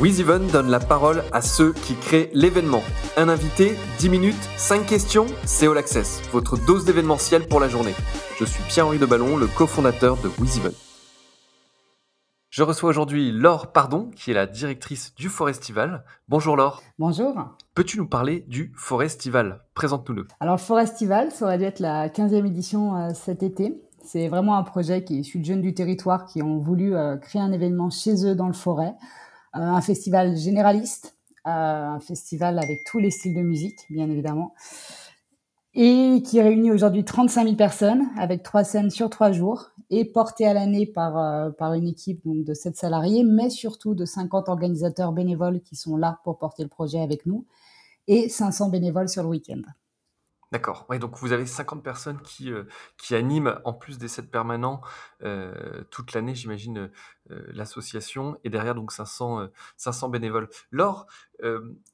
WizEven donne la parole à ceux qui créent l'événement. Un invité, 10 minutes, 5 questions, c'est All Access, votre dose d'événementiel pour la journée. Je suis Pierre-Henri Deballon, le cofondateur de WizEven. Je reçois aujourd'hui Laure Pardon, qui est la directrice du Forestival. Bonjour Laure. Bonjour. Peux-tu nous parler du Forestival? Présente-nous-le. Alors le Forestival, ça aurait dû être la 15e édition euh, cet été. C'est vraiment un projet qui est issu de jeunes du territoire qui ont voulu euh, créer un événement chez eux dans le forêt. Euh, un festival généraliste, euh, un festival avec tous les styles de musique, bien évidemment, et qui réunit aujourd'hui 35 000 personnes avec trois scènes sur trois jours et porté à l'année par, euh, par une équipe donc, de 7 salariés, mais surtout de 50 organisateurs bénévoles qui sont là pour porter le projet avec nous et 500 bénévoles sur le week-end. D'accord. Ouais, donc vous avez 50 personnes qui, qui animent, en plus des 7 permanents, toute l'année, j'imagine, l'association, et derrière, donc 500, 500 bénévoles. Laure,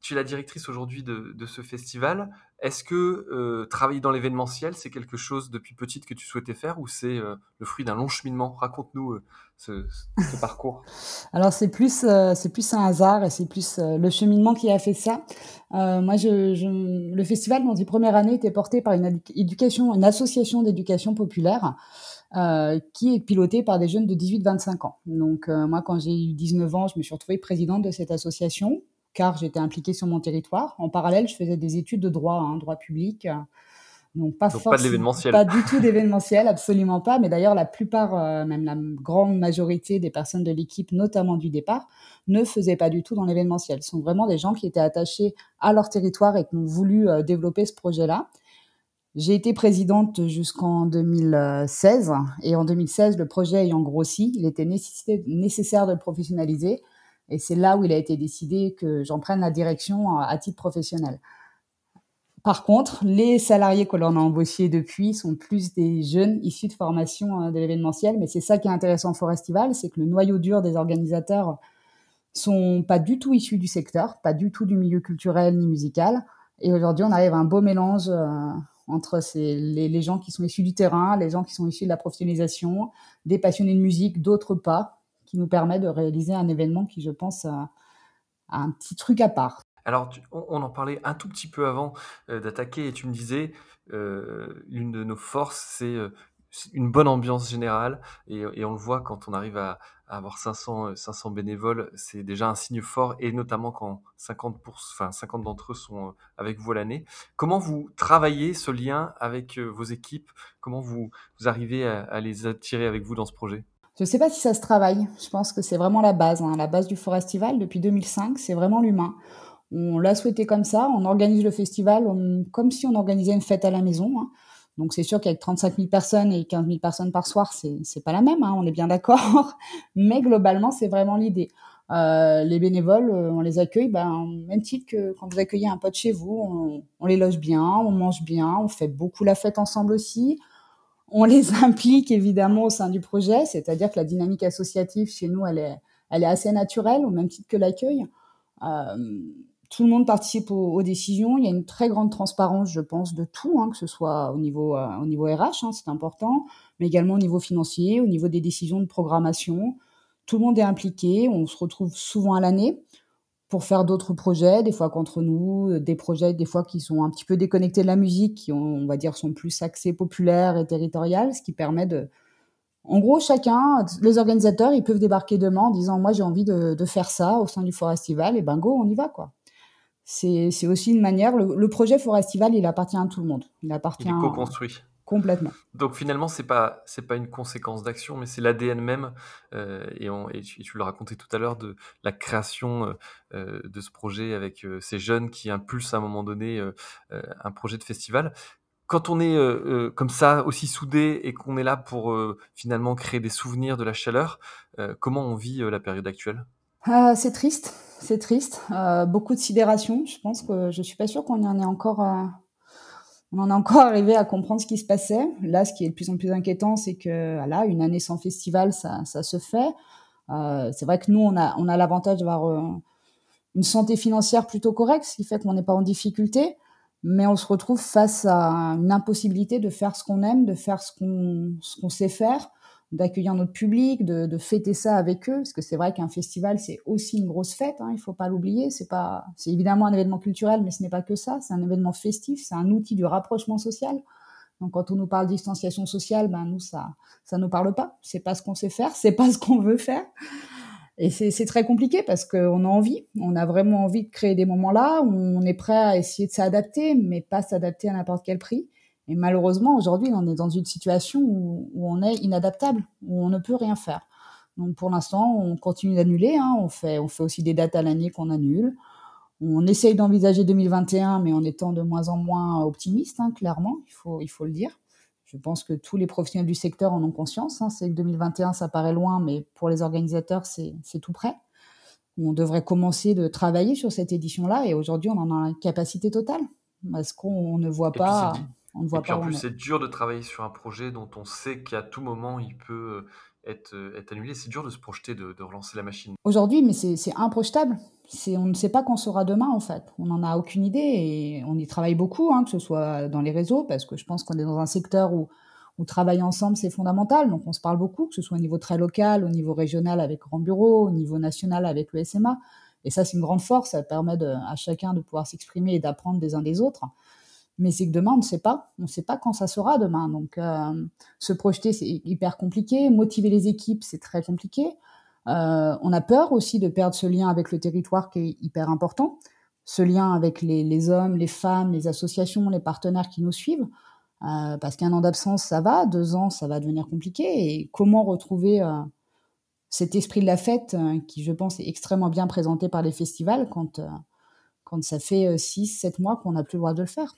tu es la directrice aujourd'hui de, ce festival. Est-ce que travailler dans l'événementiel, c'est quelque chose depuis petite que tu souhaitais faire ou c'est le fruit d'un long cheminement? Raconte-nous ce, parcours. Alors c'est plus, c'est plus un hasard et c'est plus le cheminement qui a fait ça. moi, le festival, dans ses premières années, était porté par une, éducation, une association d'éducation populaire. Euh, qui est pilotée par des jeunes de 18-25 ans. Donc euh, moi, quand j'ai eu 19 ans, je me suis retrouvée présidente de cette association car j'étais impliquée sur mon territoire. En parallèle, je faisais des études de droit, hein, droit public. Donc pas, Donc pas de l'événementiel. Pas du tout d'événementiel, absolument pas. Mais d'ailleurs, la plupart, euh, même la grande majorité des personnes de l'équipe, notamment du départ, ne faisaient pas du tout dans l'événementiel. Ce sont vraiment des gens qui étaient attachés à leur territoire et qui ont voulu euh, développer ce projet-là. J'ai été présidente jusqu'en 2016 et en 2016, le projet ayant grossi, il était nécessaire de le professionnaliser et c'est là où il a été décidé que j'en prenne la direction à titre professionnel. Par contre, les salariés que l'on a embauchés depuis sont plus des jeunes issus de formation euh, de l'événementiel, mais c'est ça qui est intéressant au Forestival, c'est que le noyau dur des organisateurs sont pas du tout issus du secteur, pas du tout du milieu culturel ni musical. Et aujourd'hui, on arrive à un beau mélange euh, entre les, gens qui sont issus du terrain, les gens qui sont issus de la professionnalisation, des passionnés de musique, d'autres pas, qui nous permet de réaliser un événement qui, je pense, a, un petit truc à part. Alors, on, en parlait un tout petit peu avant euh, d'attaquer et tu me disais, euh, l'une de nos forces, c'est euh, une bonne ambiance générale et, on le voit quand on arrive à, avoir 500, 500 bénévoles, c'est déjà un signe fort et notamment quand 50, pour, enfin, 50 d'entre eux sont avec vous l'année. Comment vous travaillez ce lien avec vos équipes? Comment vous, arrivez à, les attirer avec vous dans ce projet? Je ne sais pas si ça se travaille. Je pense que c'est vraiment la base. Hein. La base du Forestival, depuis 2005, c'est vraiment l'humain. On l'a souhaité comme ça. On organise le festival comme si on organisait une fête à la maison. Hein. Donc c'est sûr qu'avec 35 000 personnes et 15 000 personnes par soir, c'est pas la même. Hein, on est bien d'accord. Mais globalement, c'est vraiment l'idée. Euh, les bénévoles, euh, on les accueille, ben, même titre que quand vous accueillez un pote chez vous, on, on les loge bien, on mange bien, on fait beaucoup la fête ensemble aussi. On les implique évidemment au sein du projet, c'est-à-dire que la dynamique associative chez nous, elle est, elle est assez naturelle, au même titre que l'accueil. Euh, tout le monde participe aux, aux, décisions. Il y a une très grande transparence, je pense, de tout, hein, que ce soit au niveau, euh, au niveau RH, hein, c'est important, mais également au niveau financier, au niveau des décisions de programmation. Tout le monde est impliqué. On se retrouve souvent à l'année pour faire d'autres projets, des fois contre nous, des projets des fois qui sont un petit peu déconnectés de la musique, qui ont, on va dire sont plus axés populaires et territoriales, ce qui permet de, en gros, chacun, les organisateurs, ils peuvent débarquer demain en disant moi j'ai envie de, de, faire ça au sein du Forestival et ben go, on y va quoi. C'est aussi une manière. Le, le, projet Forestival, il appartient à tout le monde. Il appartient. Il est co-construit. Complètement. Donc finalement, c'est pas c'est pas une conséquence d'action, mais c'est l'ADN même. Euh, et, on, et, tu, tu le racontais tout à l'heure de la création euh, de ce projet avec euh, ces jeunes qui impulsent à un moment donné euh, euh, un projet de festival. Quand on est euh, comme ça aussi soudé et qu'on est là pour finalement créer des souvenirs, de la chaleur, comment on vit la période actuelle? C'est triste, c'est triste. beaucoup de sidération. Je pense que je suis pas sûre qu'on en ait encore on en est encore arrivé à comprendre ce qui se passait. Là, ce qui est de plus en plus inquiétant, c'est que voilà, une année sans festival, ça, se fait. Euh, c'est vrai que nous, on a, l'avantage d'avoir euh, une santé financière plutôt correcte, ce qui fait qu'on n'est pas en difficulté, mais on se retrouve face à une impossibilité de faire ce qu'on aime, de faire ce qu'on sait faire. D'accueillir notre public, de, de, fêter ça avec eux, parce que c'est vrai qu'un festival c'est aussi une grosse fête, hein, il faut pas l'oublier. C'est pas, c'est évidemment un événement culturel, mais ce n'est pas que ça. C'est un événement festif, c'est un outil du rapprochement social. Donc quand on nous parle de distanciation sociale, ben nous ça, ça nous parle pas. C'est pas ce qu'on sait faire, c'est pas ce qu'on veut faire. Et c'est très compliqué parce qu'on a envie, on a vraiment envie de créer des moments-là, on est prêt à essayer de s'adapter, mais pas s'adapter à n'importe quel prix. Et malheureusement, aujourd'hui, on est dans une situation où, on est inadaptable, où on ne peut rien faire. Donc pour l'instant, on continue d'annuler, hein, on, fait, on fait aussi des dates à l'année qu'on annule. On essaye d'envisager 2021, mais en étant de moins en moins optimiste, hein, clairement, il faut, il faut le dire. Je pense que tous les professionnels du secteur en ont conscience. Hein. C'est que 2021, ça paraît loin, mais pour les organisateurs, c'est tout près. On devrait commencer de travailler sur cette édition-là, et aujourd'hui, on en a une capacité totale, parce qu'on ne voit pas. On ne voit et puis en plus, c'est dur de travailler sur un projet dont on sait qu'à tout moment, il peut être, être annulé. C'est dur de se projeter, de, de relancer la machine. Aujourd'hui, mais c'est improjetable on ne sait pas quand sera demain en fait. On n'en a aucune idée et on y travaille beaucoup, hein, que ce soit dans les réseaux, parce que je pense qu'on est dans un secteur où, où travailler ensemble c'est fondamental. Donc on se parle beaucoup, que ce soit au niveau très local, au niveau régional avec Grand Bureau, au niveau national avec le SMA. Et ça c'est une grande force, ça permet à chacun de pouvoir s'exprimer et d'apprendre des uns des autres. Mais c'est que demain on ne sait pas, on ne sait pas quand ça sera demain. Donc euh, se projeter c'est hyper compliqué, motiver les équipes c'est très compliqué. Euh, on a peur aussi de perdre ce lien avec le territoire qui est hyper important, ce lien avec les, hommes, les femmes, les associations, les partenaires qui nous suivent. Euh, parce qu'un an d'absence, ça va, deux ans, ça va devenir compliqué. Et comment retrouver cet esprit de la fête qui, je pense, est extrêmement bien présenté par les festivals quand, quand ça fait six, sept mois qu'on n'a plus le droit de le faire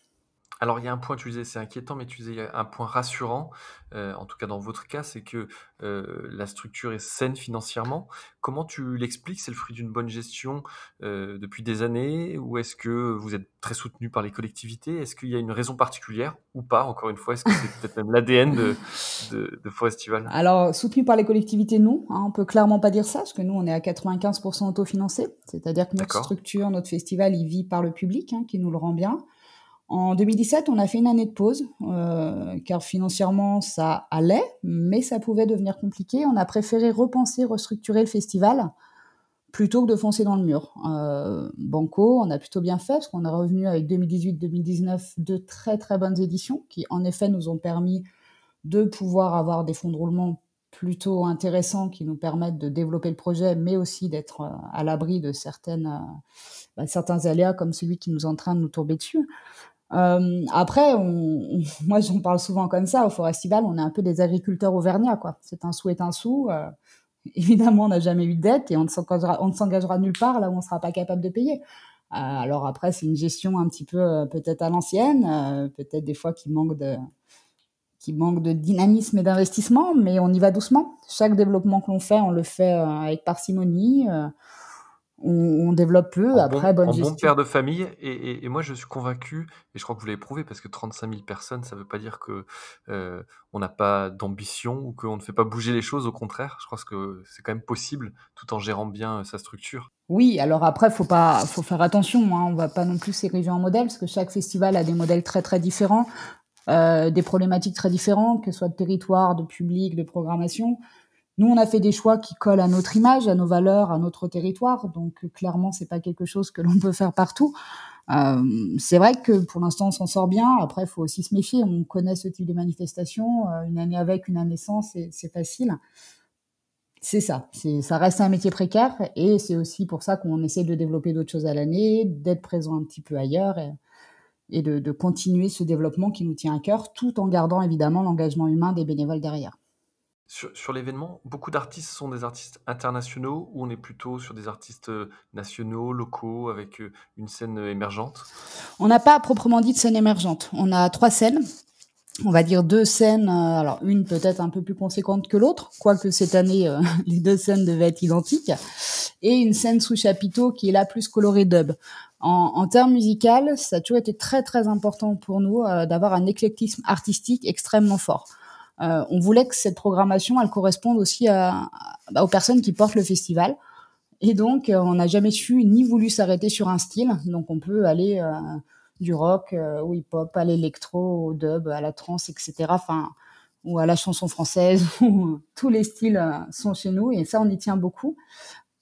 alors il y a un point, tu disais c'est inquiétant, mais tu disais un point rassurant, euh, en tout cas dans votre cas, c'est que euh, la structure est saine financièrement. Comment tu l'expliques? C'est le fruit d'une bonne gestion euh, depuis des années? Ou est-ce que vous êtes très soutenu par les collectivités? Est-ce qu'il y a une raison particulière ou pas Encore une fois, est-ce que c'est peut-être même l'ADN de, de, de, Forestival Alors, soutenu par les collectivités, non. Hein, on peut clairement pas dire ça, parce que nous, on est à 95% autofinancé. C'est-à-dire que notre structure, notre festival, il vit par le public, hein, qui nous le rend bien. En 2017, on a fait une année de pause, euh, car financièrement, ça allait, mais ça pouvait devenir compliqué. On a préféré repenser, restructurer le festival plutôt que de foncer dans le mur. Euh, Banco, on a plutôt bien fait, parce qu'on est revenu avec 2018-2019 de très très bonnes éditions, qui en effet nous ont permis de pouvoir avoir des fonds de roulement plutôt intéressants qui nous permettent de développer le projet, mais aussi d'être euh, à l'abri de bah, certains aléas comme celui qui nous est en train de nous tomber dessus. Euh, après, on, moi j'en parle souvent comme ça, au Forestival, on est un peu des agriculteurs auvergnats, quoi. C'est un sou est un sou. Euh, évidemment, on n'a jamais eu de dette et on ne s'engagera nulle part là où on ne sera pas capable de payer. Euh, alors après, c'est une gestion un petit peu peut-être à l'ancienne, peut-être des fois qui manque de qui manque de dynamisme et d'investissement, mais on y va doucement. Chaque développement qu'on fait, on le fait avec parcimonie on, développe peu. après, bonne gestion. bon père de famille. Et, moi, je suis convaincu, et je crois que vous l'avez prouvé, parce que 35 000 personnes, ça ne veut pas dire que euh, on n'a pas d'ambition ou qu'on ne fait pas bouger les choses. Au contraire, je crois que c'est quand même possible, tout en gérant bien euh, sa structure. Oui, alors après, faut pas, faut faire attention. Hein, on va pas non plus s'ériger en modèle, parce que chaque festival a des modèles très très différents, euh, des problématiques très différentes, que ce soit de territoire, de public, de programmation. Nous, on a fait des choix qui collent à notre image, à nos valeurs, à notre territoire. Donc, clairement, c'est pas quelque chose que l'on peut faire partout. Euh, c'est vrai que pour l'instant, on s'en sort bien. Après, il faut aussi se méfier. On connaît ce type de manifestation. Euh, une année avec, une année sans, c'est facile. C'est ça. Ça reste un métier précaire. Et c'est aussi pour ça qu'on essaie de développer d'autres choses à l'année, d'être présent un petit peu ailleurs et, et de, de continuer ce développement qui nous tient à cœur, tout en gardant évidemment l'engagement humain des bénévoles derrière. Sur, l'événement, beaucoup d'artistes sont des artistes internationaux ou on est plutôt sur des artistes euh, nationaux, locaux, avec euh, une scène euh, émergente? On n'a pas proprement dit de scène émergente. On a trois scènes. On va dire deux scènes, alors une peut-être un peu plus conséquente que l'autre, quoique cette année les deux scènes devaient être identiques, et une scène sous chapiteau qui est la plus colorée dub. En, en termes musical, ça a toujours été très très important pour nous d'avoir un éclectisme artistique extrêmement fort. Euh, on voulait que cette programmation, elle corresponde aussi aux personnes qui portent le festival. Et donc, euh, on n'a jamais su ni voulu s'arrêter sur un style. Donc, on peut aller euh, du rock au hip-hop, à l'électro, au dub, à la trance, etc. Enfin, ou à la chanson française, tous les styles sont chez nous, et ça, on y tient beaucoup.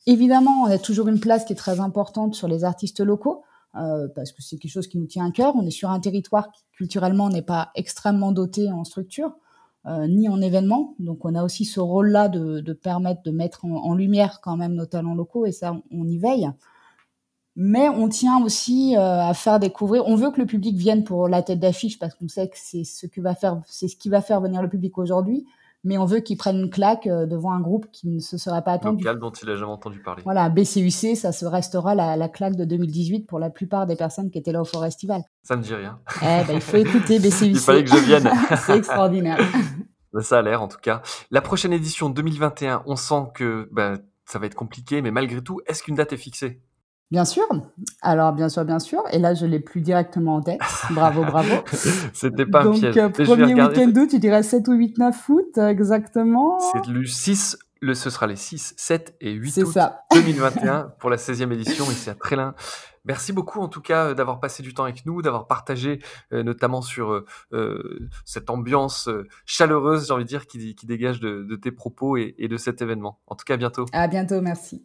Évidemment, on a toujours une place qui est très importante sur les artistes locaux, parce que c'est quelque chose qui nous tient à cœur. On est sur un territoire qui, culturellement, n'est pas extrêmement doté en structure, euh, ni en événements. Donc, on a aussi ce rôle-là de, de, permettre de mettre en, lumière quand même nos talents locaux, et ça, on, y veille. Mais on tient aussi euh, à faire découvrir. On veut que le public vienne pour la tête d'affiche parce qu'on sait que c'est ce que va faire, c'est ce qui va faire venir le public aujourd'hui mais on veut qu'il prenne une claque euh, devant un groupe qui ne se serait pas attendu. Local dont il n'a jamais entendu parler. Voilà, BCUC, ça se restera la, la, claque de 2018 pour la plupart des personnes qui étaient là au Festival. Ça ne dit rien. Eh ben, il faut écouter BCUC. il fallait que je vienne. C'est extraordinaire. Ça a l'air en tout cas. La prochaine édition 2021, on sent que ben, ça va être compliqué, mais malgré tout, est-ce qu'une date est fixée? Bien sûr. Alors, bien sûr, bien sûr. Et là, je l'ai plus directement en tête. Bravo, bravo. C'était pas Donc, un piège. Euh, premier week-end d'août, tu dirais 7 ou 8, 9 août, exactement. C'est le 6, le, ce sera les 6, 7 et 8 août ça. 2021 pour la 16e édition ici à Trélin. Merci beaucoup en tout cas d'avoir passé du temps avec nous, d'avoir partagé euh, notamment sur euh, cette ambiance euh, chaleureuse, j'ai envie de dire, qui, qui dégage de, de tes propos et, et de cet événement. En tout cas, à bientôt. À bientôt, merci.